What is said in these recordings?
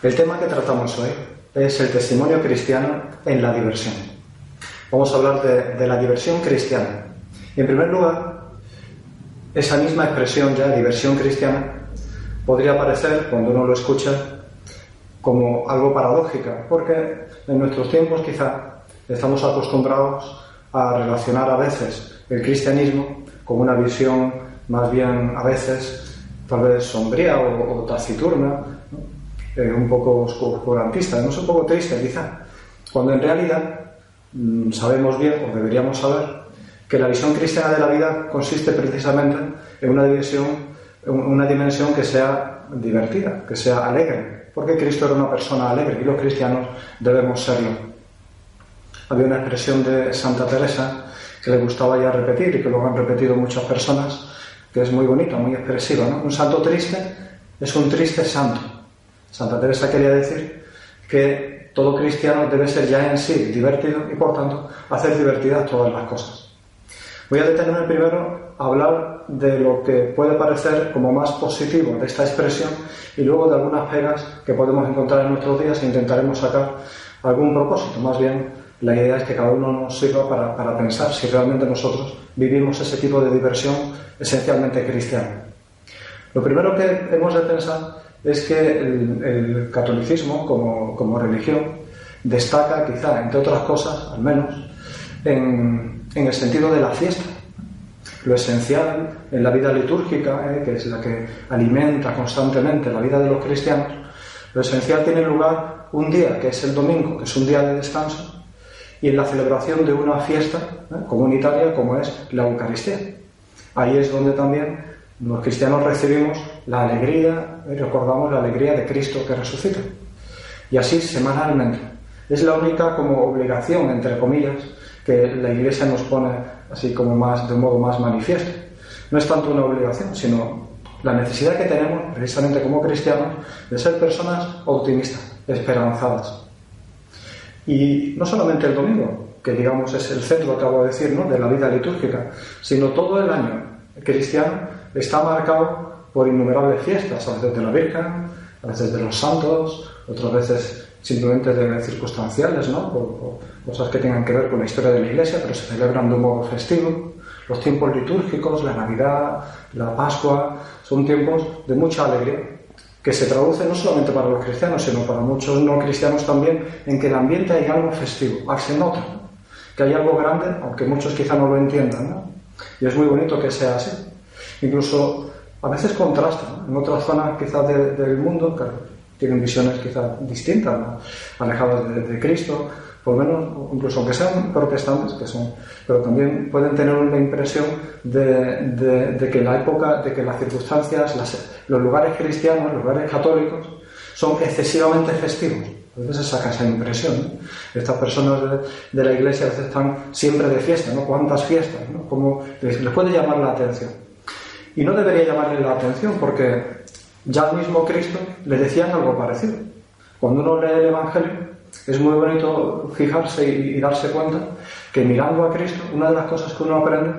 El tema que tratamos hoy es el testimonio cristiano en la diversión. Vamos a hablar de, la diversión cristiana. en primer lugar, esa misma expresión ya, diversión cristiana, podría parecer, cuando uno lo escucha, como algo paradójica, porque en nuestros tiempos quizá estamos acostumbrados a relacionar a veces el cristianismo con una visión más bien a veces tal vez sombría o, taciturna, un poco oscurantista, no es un poco triste quizá, cuando en realidad mm, sabemos bien, o deberíamos saber, que la visión cristiana de la vida consiste precisamente en una dimensión, una dimensión que sea divertida, que sea alegre, porque Cristo era una persona alegre y los cristianos debemos serlo. Había una expresión de Santa Teresa que le gustaba ya repetir y que luego han repetido muchas personas, que es muy bonita, muy expresiva. ¿no? Un santo triste es un triste santo. Santa Teresa quería decir que todo cristiano debe ser ya en sí divertido y por tanto hacer divertidas todas las cosas. Voy a detenerme primero a hablar de lo que puede parecer como más positivo de esta expresión y luego de algunas pegas que podemos encontrar en nuestros días e intentaremos sacar algún propósito. Más bien, la idea es que cada uno nos sirva para, para pensar si realmente nosotros vivimos ese tipo de diversión esencialmente cristiana. Lo primero que hemos de pensar es que el, catolicismo como, como, religión destaca quizá, entre otras cosas, al menos, en, en, el sentido de la fiesta. Lo esencial en la vida litúrgica, eh, que es la que alimenta constantemente la vida de los cristianos, lo esencial tiene lugar un día, que es el domingo, que es un día de descanso, y en la celebración de una fiesta eh, comunitaria como es la Eucaristía. Ahí es donde también los cristianos recibimos la alegría, recordamos la alegría de Cristo que resucita. Y así semanalmente. Es la única como obligación, entre comillas, que la Iglesia nos pone así como más, de un modo más manifiesto. No es tanto una obligación, sino la necesidad que tenemos, precisamente como cristianos, de ser personas optimistas, esperanzadas. Y no solamente el domingo, que digamos es el centro, acabo de decir, ¿no? de la vida litúrgica, sino todo el año cristiano está marcado por innumerables fiestas, a veces de la Virgen, a veces de los santos, otras veces simplemente de circunstanciales, ¿no? Por, cosas que tengan que ver con la historia de la Iglesia, pero se celebran de un modo festivo. Los tiempos litúrgicos, la Navidad, la Pascua, son tiempos de mucha alegría, que se traduce no solamente para los cristianos, sino para muchos no cristianos también, en que el ambiente hay algo festivo, se nota, que hay algo grande, aunque muchos quizá no lo entiendan, ¿no? Y es muy bonito que sea así. Incluso a veces contrasta. En otras zonas quizás del mundo que tienen visiones quizás distintas, alejadas de, Cristo, por lo menos, incluso aunque sean protestantes, que son, pero también pueden tener una impresión de, de que la época, de que las circunstancias, los lugares cristianos, los lugares católicos, son excesivamente festivos. A veces saca esa impresión. Estas personas de, la iglesia a están siempre de fiesta, ¿no? ¿Cuántas fiestas? ¿no? Como les, puede llamar la atención. Y no debería llamarle la atención porque ya el mismo Cristo le decían algo parecido. Cuando uno lee el Evangelio, es muy bonito fijarse y, darse cuenta que mirando a Cristo, una de las cosas que uno aprende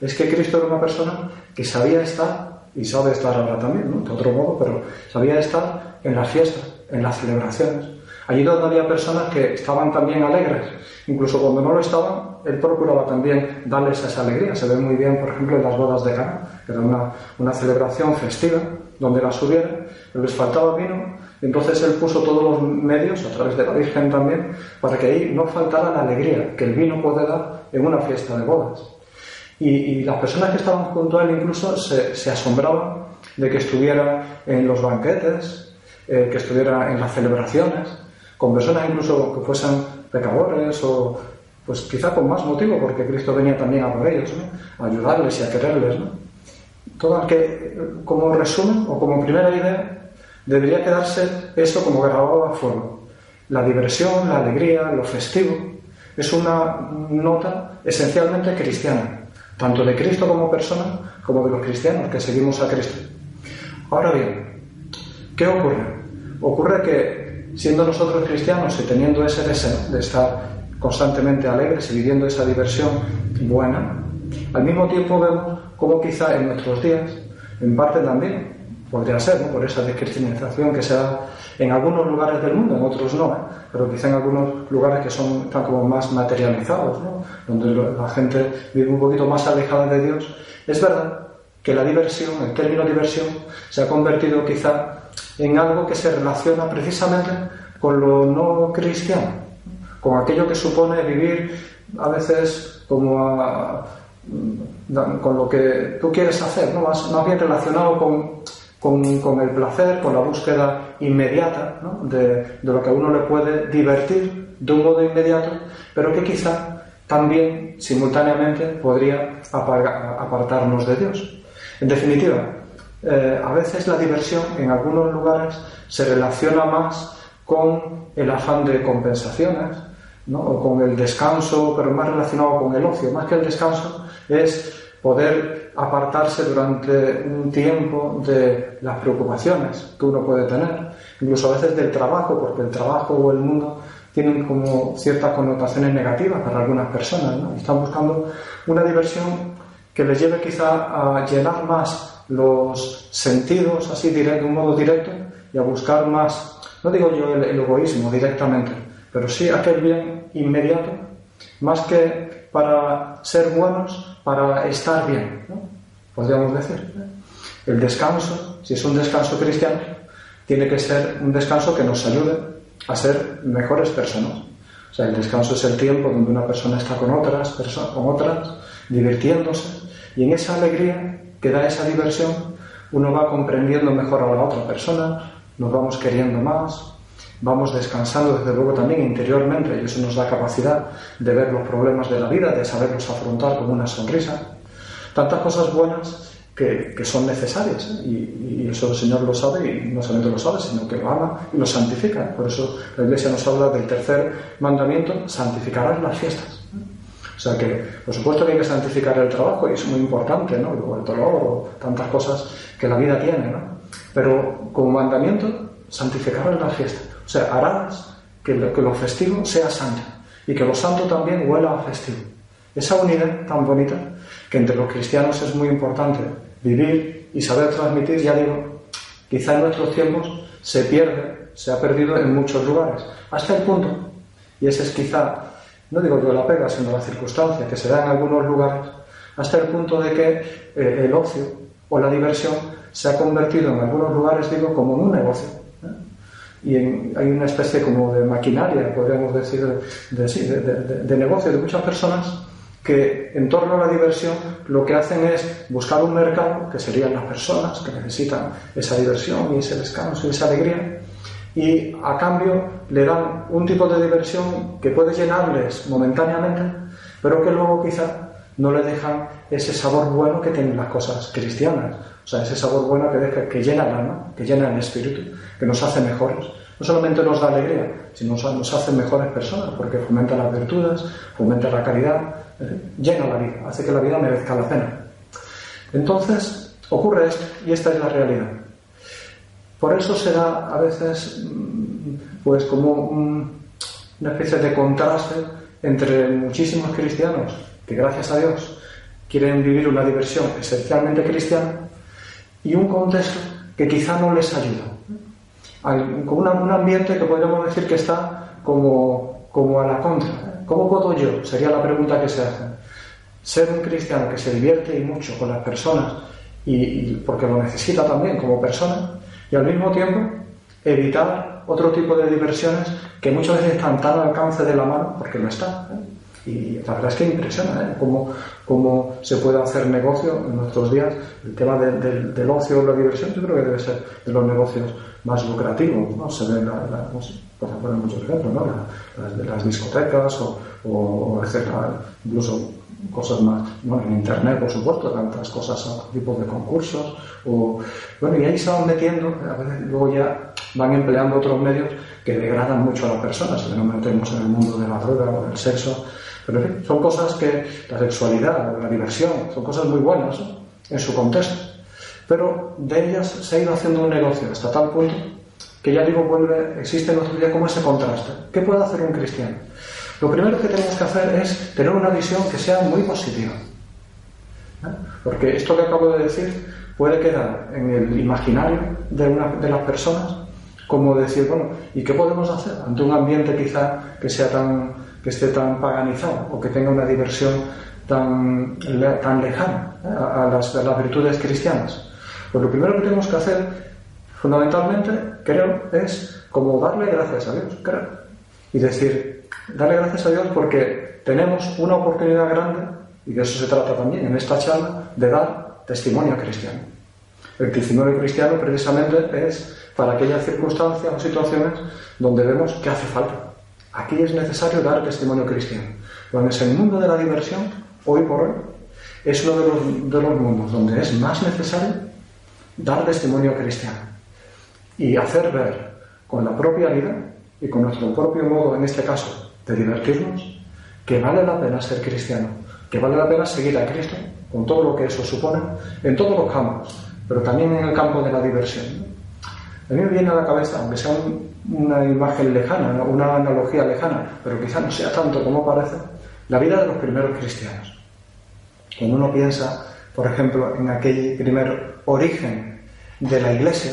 es que Cristo era una persona que sabía estar, y sabe estar ahora también, de otro modo, pero sabía estar en las fiestas, en las celebraciones Allí donde había personas que estaban también alegres, incluso cuando no lo estaban, él procuraba también darles esa alegría. Se ve muy bien, por ejemplo, en las bodas de Cana, que era una, una celebración festiva, donde las hubiera, les faltaba vino, entonces él puso todos los medios, a través de la Virgen también, para que ahí no faltara la alegría que el vino puede dar en una fiesta de bodas. Y, las personas que estaban junto a él incluso se, se asombraban de que estuviera en los banquetes, eh, que estuviera en las celebraciones, con personas incluso que fuesen pecadores o pues quizá con más motivo porque Cristo venía también a por ellos, a ayudarles y a quererles. ¿no? Todo que como resumen o como primera idea debería quedarse eso como grabado a fuego. La diversión, la alegría, lo festivo es una nota esencialmente cristiana, tanto de Cristo como persona como de los cristianos que seguimos a Cristo. Ahora bien, ¿qué ocurre? Ocurre que siendo nosotros cristianos y teniendo ese deseo de estar constantemente alegres y viviendo esa diversión buena, al mismo tiempo vemos cómo quizá en nuestros días, en parte también podría ser, por esa descristianización que se da en algunos lugares del mundo, en otros no, ¿eh? pero quizá en algunos lugares que son están como más materializados, donde la gente vive un poquito más alejada de Dios. Es verdad que la diversión, el término diversión, se ha convertido quizá en algo que se relaciona precisamente con lo no cristiano, con aquello que supone vivir a veces como mm, con lo que tú quieres hacer, ¿no? más, más bien relacionado con con, el placer, con la búsqueda inmediata de, lo que a uno le puede divertir de un modo inmediato, pero que quizá también simultáneamente podría apartarnos de Dios. En definitiva, eh, a veces la diversión en algunos lugares se relaciona más con el afán de compensaciones, o con el descanso, pero más relacionado con el ocio. Más que el descanso es poder apartarse durante un tiempo de las preocupaciones que uno puede tener, incluso a veces del trabajo, porque el trabajo o el mundo tienen como ciertas connotaciones negativas para algunas personas, ¿no? Están buscando una diversión que les lleve quizá a llenar más los sentidos así de un modo directo y a buscar más, no digo yo el, el egoísmo directamente, pero sí aquel bien inmediato, más que para ser buenos, para estar bien, podríamos decir. El descanso, si es un descanso cristiano, tiene que ser un descanso que nos ayude a ser mejores personas. O sea, el descanso es el tiempo donde una persona está con otras, personas, con otras, divirtiéndose, y en esa alegría que da esa diversión, uno va comprendiendo mejor a la otra persona, nos vamos queriendo más, vamos descansando desde luego también interiormente y eso nos da capacidad de ver los problemas de la vida, de saberlos afrontar con una sonrisa. Tantas cosas buenas que, son necesarias ¿eh? y, eso el Señor lo sabe y no solamente lo sabe, sino que lo ama y lo santifica. Por eso la Iglesia nos habla del tercer mandamiento, santificarás las fiestas. O sea que, por supuesto que hay que santificar el trabajo y es muy importante, ¿no? el dolor o tantas cosas que la vida tiene, ¿no? Pero como mandamiento, santificarás las fiestas. O sea, harás que lo, festivo sea santo y que lo santo también huela a festivo. Esa unidad tan bonita que entre los cristianos es muy importante vivir y saber transmitir, ya digo, quizá en nuestros tiempos se pierde, se ha perdido en muchos lugares, hasta el punto, y ese es quizá, no digo yo la pega, sino la circunstancia que se da en algunos lugares, hasta el punto de que eh, el ocio o la diversión se ha convertido en algunos lugares, digo, como en un negocio y hay una especie como de maquinaria, podríamos decir, de, de, negocio de muchas personas que en torno a la diversión lo que hacen es buscar un mercado, que serían las personas que necesitan esa diversión y ese descanso y esa alegría, y a cambio le dan un tipo de diversión que puede llenarles momentáneamente, pero que luego quizá no le dejan ese sabor bueno que tienen las cosas cristianas. O sea, ese sabor bueno que, deja, que llena el alma, que llena el espíritu, que nos hace mejores. No solamente nos da alegría, sino nos hace mejores personas, porque fomenta las virtudes, fomenta la caridad, eh, llena la vida, hace que la vida merezca la pena. Entonces, ocurre esto, y esta es la realidad. Por eso se da a veces, mm, pues, como una especie de contraste entre muchísimos cristianos que, gracias a Dios, quieren vivir una diversión esencialmente cristiana y un contexto que quizá no les ayuda. con un ambiente que podríamos decir que está como, como a la contra. ¿Cómo puedo yo? Sería la pregunta que se hace. Ser un cristiano que se divierte y mucho con las personas y, porque lo necesita también como persona y al mismo tiempo evitar otro tipo de diversiones que muchas veces están tan al alcance de la mano porque no está. ¿eh? Y la verdad es que impresiona ¿eh? cómo, cómo, se puede hacer negocio en nuestros días. El tema del ocio la diversión, yo creo que debe ser de los negocios más lucrativos. ¿no? Se ven, la, la, no sé, poner muchos ejemplos, ¿no? las, discotecas o, o, incluso cosas más, bueno, en Internet, por supuesto, tantas cosas, tipos de concursos, o, bueno, y ahí se van metiendo, a veces luego ya van empleando otros medios que degradan mucho a las personas, si no metemos en el mundo de la droga o del sexo, pero en fin, son cosas que la sexualidad, la diversión, son cosas muy buenas en su contexto. Pero de ellas se ha ido haciendo un negocio hasta tal punto que ya digo, vuelve, existe en nuestro día como ese contraste. ¿Qué puede hacer un cristiano? Lo primero que tenemos que hacer es tener una visión que sea muy positiva. ¿Eh? Porque esto que acabo de decir, puede quedar en el imaginario de, una, de las personas como decir, bueno, ¿y qué podemos hacer ante un ambiente quizá que sea tan que esté tan paganizado o que tenga una diversión tan, tan lejana ¿eh? a, las, a, las, virtudes cristianas? Pues lo primero que tenemos que hacer, fundamentalmente, creo, es como darle gracias a Dios, creo. Y decir, darle gracias a Dios porque tenemos una oportunidad grande, y de eso se trata también en esta charla, de dar testimonio cristiano. El testimonio cristiano precisamente es para aquellas circunstancias o situaciones donde vemos que hace falta. Aquí es necesario dar testimonio cristiano. Donde es el mundo de la diversión, hoy por hoy, es uno de los, de los mundos donde es más necesario dar testimonio cristiano y hacer ver con la propia vida y con nuestro propio modo, en este caso, de divertirnos, que vale la pena ser cristiano, que vale la pena seguir a Cristo, con todo lo que eso supone, en todos los campos, pero también en el campo de la diversión. A mí me viene a la cabeza, aunque sea una imagen lejana, una analogía lejana, pero quizá no sea tanto como parece, la vida de los primeros cristianos. Cuando uno piensa, por ejemplo, en aquel primer origen de la iglesia,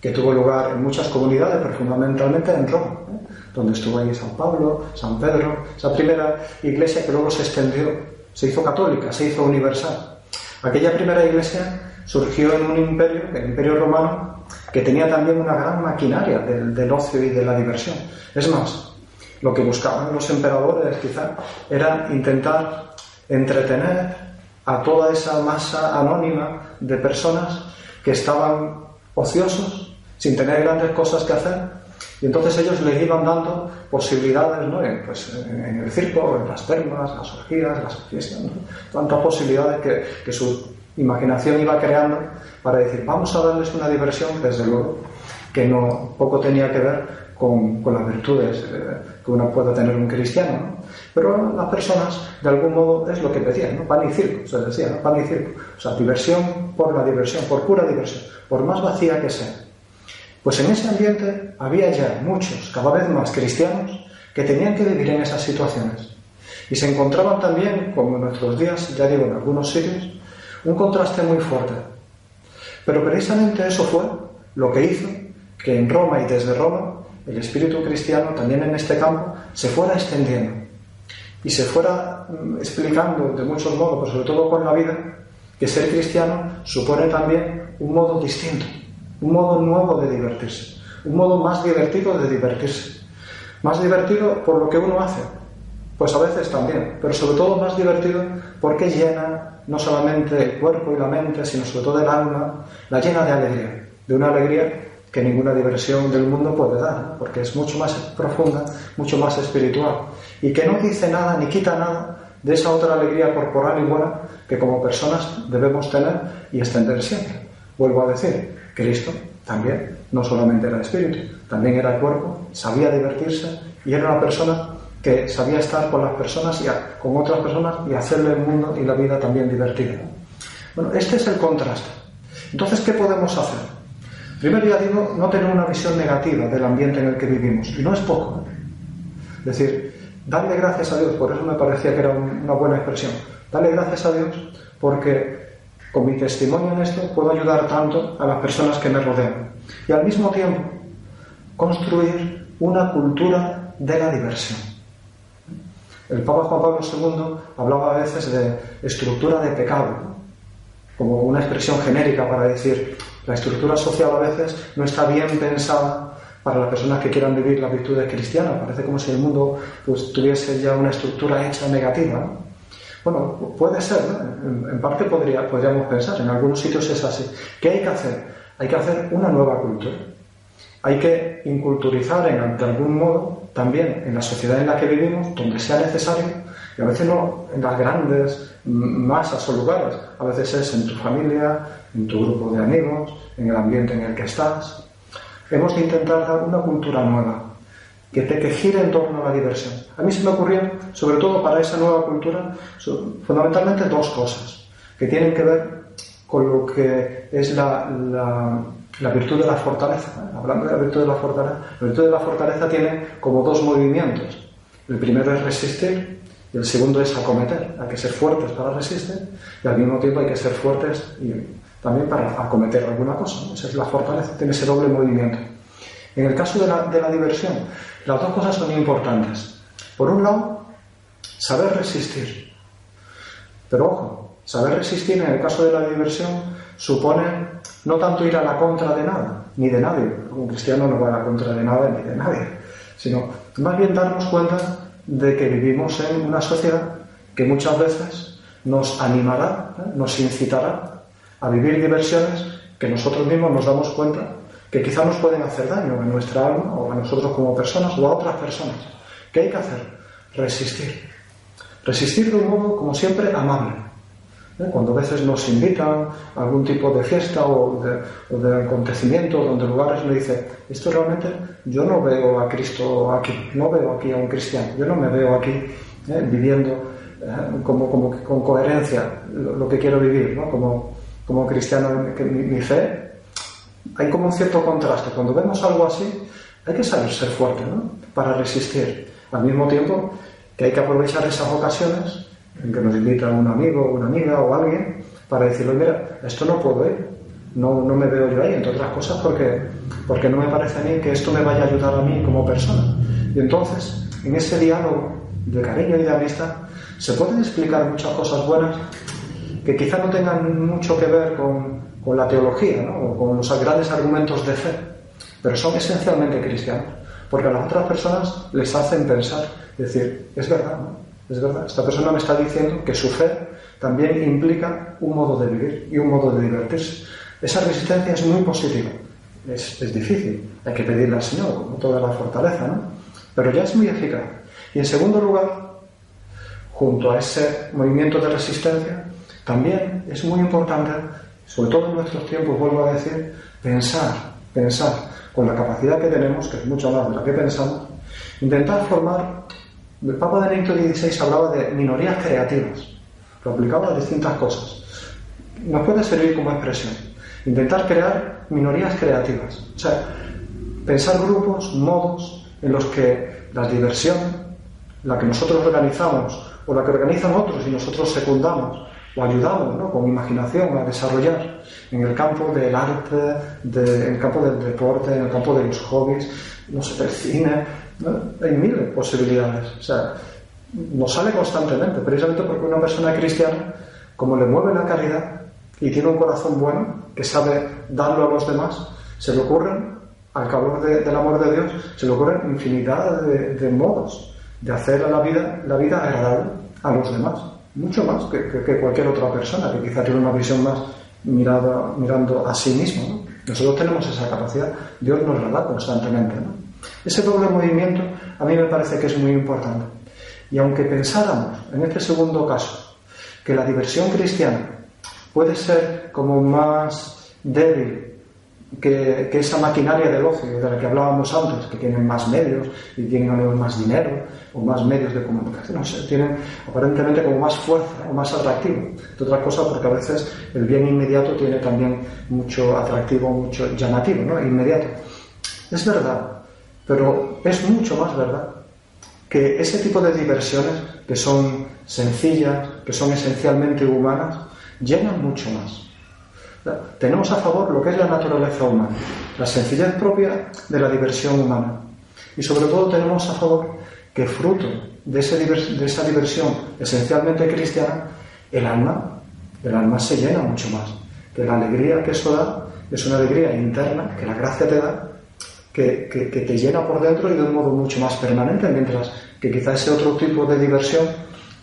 que tuvo lugar en muchas comunidades, pero fundamentalmente en Roma, ¿eh? donde estuvo ahí San Pablo, San Pedro, esa primera iglesia que luego se extendió, se hizo católica, se hizo universal. Aquella primera iglesia surgió en un imperio, el imperio romano, que tenía también una gran maquinaria del, ocio y de la diversión. Es más, lo que buscaban los emperadores quizá era intentar entretener a toda esa masa anónima de personas que estaban ociosos, sin tener grandes cosas que hacer, y entonces ellos les iban dando posibilidades ¿no? en, pues, en el circo, en las termas, las orgías, las fiestas, tantas posibilidades que, que su imaginación iba creando para decir, vamos a darles una diversión, desde luego, que no poco tenía que ver con, con las virtudes eh, que uno puede tener un cristiano. Pero las personas, de algún modo, es lo que pedían, ¿no? pan y circo, se decía, ¿no? pan y circo. O sea, diversión por la diversión, por pura diversión, por más vacía que sea. Pues en ese ambiente había ya muchos, cada vez más cristianos, que tenían que vivir en esas situaciones. Y se encontraban también, como en nuestros días, ya digo, en algunos sitios, un contraste muy fuerte. Pero precisamente eso fue lo que hizo que en Roma y desde Roma el espíritu cristiano también en este campo se fuera extendiendo y se fuera mm, explicando de muchos modos, pero sobre todo con la vida, que ser cristiano supone también un modo distinto, un modo nuevo de divertirse, un modo más divertido de divertirse. Más divertido por lo que uno hace, pues a veces también, pero sobre todo más divertido porque llena no solamente el cuerpo y la mente, sino sobre todo el alma, la llena de alegría, de una alegría que ninguna diversión del mundo puede dar, porque es mucho más profunda, mucho más espiritual, y que no dice nada ni quita nada de esa otra alegría corporal y buena que como personas debemos tener y extender siempre. Vuelvo a decir, Cristo también no solamente era espíritu, también era cuerpo, sabía divertirse y era una persona que sabía estar con las personas y con otras personas y hacerle el mundo y la vida también divertida. Bueno, este es el contraste. Entonces, ¿qué podemos hacer? Primero ya digo, no tener una visión negativa del ambiente en el que vivimos, y no es poco. ¿eh? Es decir, darle gracias a Dios, por eso me parecía que era una buena expresión, darle gracias a Dios porque con mi testimonio en esto puedo ayudar tanto a las personas que me rodean y al mismo tiempo construir una cultura de la diversión. El Papa Juan Pablo II hablaba a veces de estructura de pecado, como una expresión genérica para decir la estructura social a veces no está bien pensada para las personas que quieran vivir las virtudes cristianas. Parece como si el mundo pues, tuviese ya una estructura hecha negativa. Bueno, puede ser, en, parte podría, podríamos pensar, en algunos sitios es así. ¿Qué hay que hacer? Hay que hacer una nueva cultura. Hay que inculturizar en, de algún modo también en la sociedad en la que vivimos, donde sea necesario, y a veces no en las grandes masas o lugares, a veces es en tu familia, en tu grupo de amigos, en el ambiente en el que estás. Hemos de intentar dar una cultura nueva, que te que gire en torno a la diversión. A mí se me ocurrió, sobre todo para esa nueva cultura, fundamentalmente dos cosas, que tienen que ver con lo que es la la virtud de la fortaleza. Hablando de la virtud de la fortaleza, la virtud de la fortaleza tiene como dos movimientos. El primero es resistir y el segundo es acometer. Hay que ser fuertes para resistir y al mismo tiempo hay que ser fuertes y también para acometer alguna cosa. Esa es la fortaleza, tiene ese doble movimiento. En el caso de la, de la diversión, las dos cosas son importantes. Por un lado, saber resistir. Pero ojo, saber resistir en el caso de la diversión supone no tanto ir a la contra de nada, ni de nadie. Un cristiano no va a la contra de nada ni de nadie, sino más bien darnos cuenta de que vivimos en una sociedad que muchas veces nos animará, ¿eh? nos incitará a vivir diversiones que nosotros mismos nos damos cuenta que quizá nos pueden hacer daño a nuestra alma o a nosotros como personas o a otras personas. ¿Qué hay que hacer? Resistir. Resistir de un modo, como siempre, amable. ¿Eh? Cuando a veces nos invitan a algún tipo de fiesta o de, acontecimiento donde lugares me dice, esto realmente yo no veo a Cristo aquí, no veo aquí a un cristiano, yo no me veo aquí ¿eh? viviendo ¿eh? como, como, con coherencia lo, que quiero vivir, como, como cristiano, mi, mi fe. Hay como un cierto contraste. Cuando vemos algo así, hay que saber ser fuerte ¿no? para resistir. Al mismo tiempo que hay que aprovechar esas ocasiones en que nos invita un amigo, una amiga o alguien para decirle, mira, esto no puedo ir, no, no me veo yo ahí, entre otras cosas porque, porque no me parece a mí que esto me vaya a ayudar a mí como persona. Y entonces, en ese diálogo de cariño y de amistad, se pueden explicar muchas cosas buenas que quizá no tengan mucho que ver con, con la teología ¿no? o con los grandes argumentos de fe, pero son esencialmente cristianos, porque a las otras personas les hacen pensar, decir, es verdad, ¿no? Es verdad, esta persona me está diciendo que su fe también implica un modo de vivir y un modo de divertirse. Esa resistencia es muy positiva. Es, es difícil, hay que pedirle al Señor, como toda la fortaleza, ¿no? Pero ya es muy eficaz. Y en segundo lugar, junto a ese movimiento de resistencia, también es muy importante, sobre todo en nuestros tiempos, vuelvo a decir, pensar, pensar con la capacidad que tenemos, que es mucho más de la que pensamos, intentar formar el Papa Benedicto XVI hablaba de minorías creativas, lo aplicaba a distintas cosas. Nos puede servir como expresión. Intentar crear minorías creativas. O sea, pensar grupos, modos en los que la diversión, la que nosotros organizamos o la que organizan otros y nosotros secundamos o ayudamos ¿no? con imaginación a desarrollar en el campo del arte, en el campo del deporte, en el campo de los hobbies, no sé, del cine, hay miles de posibilidades. O sea, nos sale constantemente, precisamente porque una persona cristiana, como le mueve la caridad y tiene un corazón bueno, que sabe darlo a los demás, se le ocurren, al calor del amor de Dios, se le ocurren infinidad de, modos de hacer la vida, la vida agradable a los demás. Mucho más que, cualquier otra persona que quizá tiene una visión más mirada, mirando a sí mismo. Nosotros tenemos esa capacidad, Dios nos la da constantemente. ¿no? Ese doble movimiento a mí me parece que es muy importante. Y aunque pensáramos, en este segundo caso, que la diversión cristiana puede ser como más débil que, esa maquinaria del ocio de la que hablábamos antes, que tienen más medios y tienen más dinero o más medios de comunicación, no sé, tienen aparentemente como más fuerza o más atractivo. De otra cosa, porque a veces el bien inmediato tiene también mucho atractivo, mucho llamativo, ¿no? Inmediato. Es verdad, pero es mucho más verdad que ese tipo de diversiones que son sencillas, que son esencialmente humanas, llenan mucho más. Tenemos a favor lo que es la naturaleza humana, la sencillez propia de la diversión humana. Y sobre todo tenemos a favor que fruto de, esa diversión esencialmente cristiana, el alma, el alma se llena mucho más. Que la alegría que eso da es una alegría interna, que la gracia te da, que, te llena por dentro y de un modo mucho más permanente, mientras que quizá ese otro tipo de diversión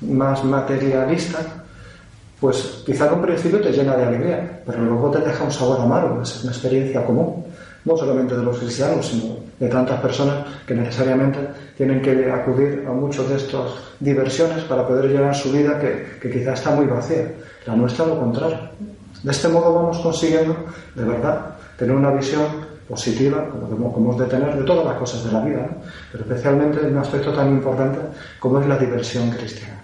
más materialista, pues quizá en un principio te llena de alegría, pero luego te deja un sabor amargo, es una experiencia común, no solamente de los cristianos, sino de tantas personas que necesariamente tienen que acudir a muchas de estas diversiones para poder llenar su vida que, que quizá está muy vacía. La nuestra lo contrario. De este modo vamos consiguiendo, de verdad, tener una visión positiva, como, como hemos de de todas las cosas de la vida, pero especialmente en un aspecto tan importante como es la diversión cristiana.